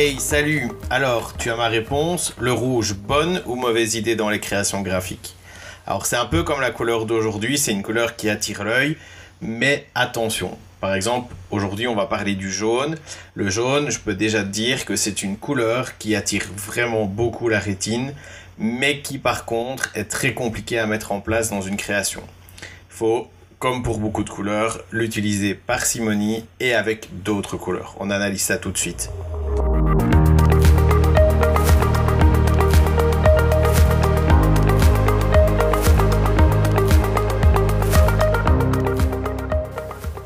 Hey, salut Alors, tu as ma réponse, le rouge, bonne ou mauvaise idée dans les créations graphiques? Alors, c'est un peu comme la couleur d'aujourd'hui, c'est une couleur qui attire l'œil, mais attention. Par exemple, aujourd'hui, on va parler du jaune. Le jaune, je peux déjà te dire que c'est une couleur qui attire vraiment beaucoup la rétine, mais qui par contre est très compliquée à mettre en place dans une création. Faut comme pour beaucoup de couleurs, l'utiliser parcimonie et avec d'autres couleurs. On analyse ça tout de suite.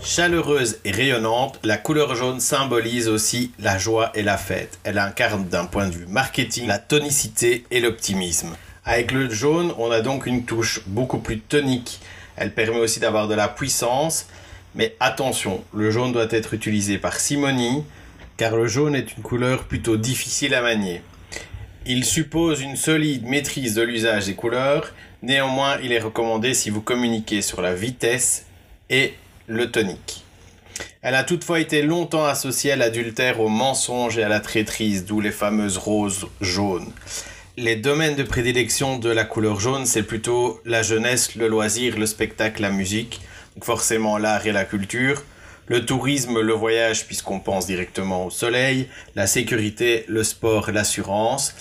Chaleureuse et rayonnante, la couleur jaune symbolise aussi la joie et la fête. Elle incarne d'un point de vue marketing la tonicité et l'optimisme. Avec le jaune, on a donc une touche beaucoup plus tonique. Elle permet aussi d'avoir de la puissance. Mais attention, le jaune doit être utilisé par simonie, car le jaune est une couleur plutôt difficile à manier. Il suppose une solide maîtrise de l'usage des couleurs, néanmoins il est recommandé si vous communiquez sur la vitesse et le tonique. Elle a toutefois été longtemps associée à l'adultère, au mensonge et à la traîtrise, d'où les fameuses roses jaunes. Les domaines de prédilection de la couleur jaune, c'est plutôt la jeunesse, le loisir, le spectacle, la musique, donc forcément l'art et la culture, le tourisme, le voyage, puisqu'on pense directement au soleil, la sécurité, le sport, l'assurance,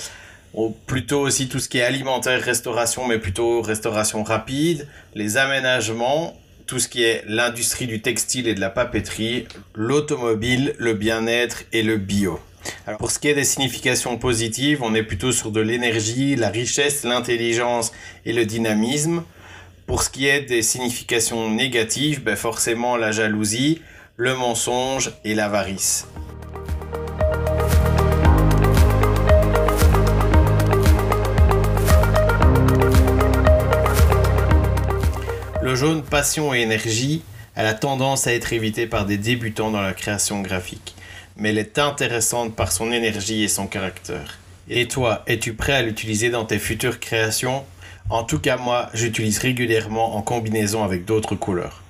plutôt aussi tout ce qui est alimentaire, restauration, mais plutôt restauration rapide, les aménagements, tout ce qui est l'industrie du textile et de la papeterie, l'automobile, le bien-être et le bio. Alors pour ce qui est des significations positives, on est plutôt sur de l'énergie, la richesse, l'intelligence et le dynamisme. Pour ce qui est des significations négatives, ben forcément la jalousie, le mensonge et l'avarice. Le jaune passion et énergie, elle a tendance à être évitée par des débutants dans la création graphique, mais elle est intéressante par son énergie et son caractère. Et toi, es-tu prêt à l'utiliser dans tes futures créations? En tout cas, moi, j'utilise régulièrement en combinaison avec d'autres couleurs.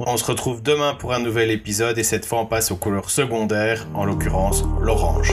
On se retrouve demain pour un nouvel épisode et cette fois on passe aux couleurs secondaires, en l'occurrence l'orange.